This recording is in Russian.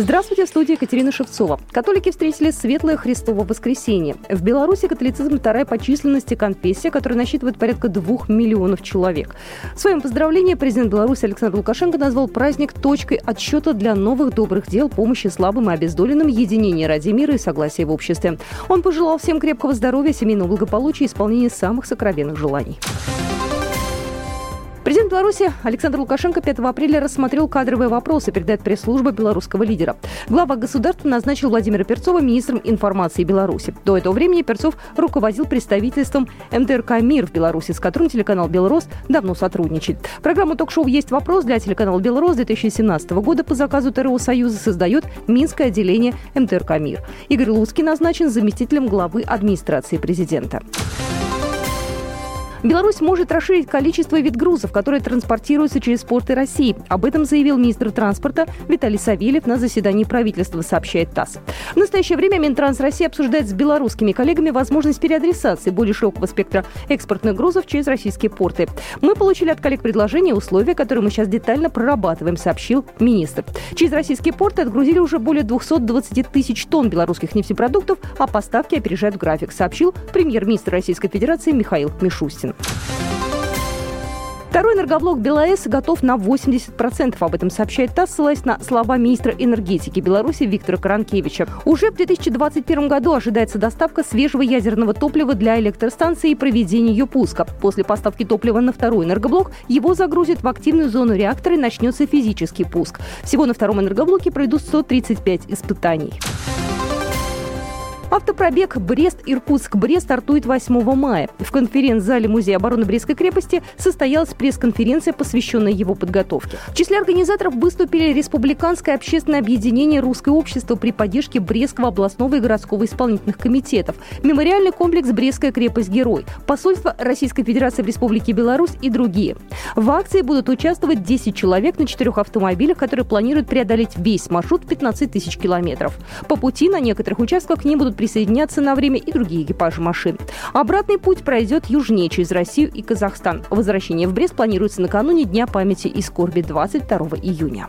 Здравствуйте, в студии Екатерина Шевцова. Католики встретили Светлое Христово воскресенье. В Беларуси католицизм вторая по численности конфессия, которая насчитывает порядка двух миллионов человек. В своем поздравлении президент Беларуси Александр Лукашенко назвал праздник точкой отсчета для новых добрых дел, помощи слабым и обездоленным, единения ради мира и согласия в обществе. Он пожелал всем крепкого здоровья, семейного благополучия и исполнения самых сокровенных желаний. Президент Беларуси Александр Лукашенко 5 апреля рассмотрел кадровые вопросы, передает пресс-служба белорусского лидера. Глава государства назначил Владимира Перцова министром информации Беларуси. До этого времени Перцов руководил представительством МТРК «Мир» в Беларуси, с которым телеканал «Белрос» давно сотрудничает. Программу ток-шоу «Есть вопрос» для телеканала «Белрос» 2017 года по заказу ТРО «Союза» создает Минское отделение МТРК «Мир». Игорь Луцкий назначен заместителем главы администрации президента. Беларусь может расширить количество вид грузов, которые транспортируются через порты России. Об этом заявил министр транспорта Виталий Савельев на заседании правительства, сообщает ТАСС. В настоящее время Минтранс России обсуждает с белорусскими коллегами возможность переадресации более широкого спектра экспортных грузов через российские порты. Мы получили от коллег предложения и условия, которые мы сейчас детально прорабатываем, сообщил министр. Через российские порты отгрузили уже более 220 тысяч тонн белорусских нефтепродуктов, а поставки опережают график, сообщил премьер-министр Российской Федерации Михаил Мишустин. Второй энергоблок БелАЭС готов на 80%. Об этом сообщает ТАСС, ссылаясь на слова министра энергетики Беларуси Виктора Каранкевича. Уже в 2021 году ожидается доставка свежего ядерного топлива для электростанции и проведение ее пуска. После поставки топлива на второй энергоблок его загрузят в активную зону реактора и начнется физический пуск. Всего на втором энергоблоке пройдут 135 испытаний. Автопробег Брест-Иркутск-Брест стартует 8 мая. В конференц-зале Музея обороны Брестской крепости состоялась пресс-конференция, посвященная его подготовке. В числе организаторов выступили Республиканское общественное объединение «Русское общество» при поддержке Брестского областного и городского исполнительных комитетов, мемориальный комплекс «Брестская крепость-герой», посольство Российской Федерации в Республике Беларусь и другие. В акции будут участвовать 10 человек на четырех автомобилях, которые планируют преодолеть весь маршрут 15 тысяч километров. По пути на некоторых участках к ним будут присоединяться на время и другие экипажи машин. Обратный путь пройдет южнее через Россию и Казахстан. Возвращение в Брест планируется накануне Дня памяти и скорби 22 июня.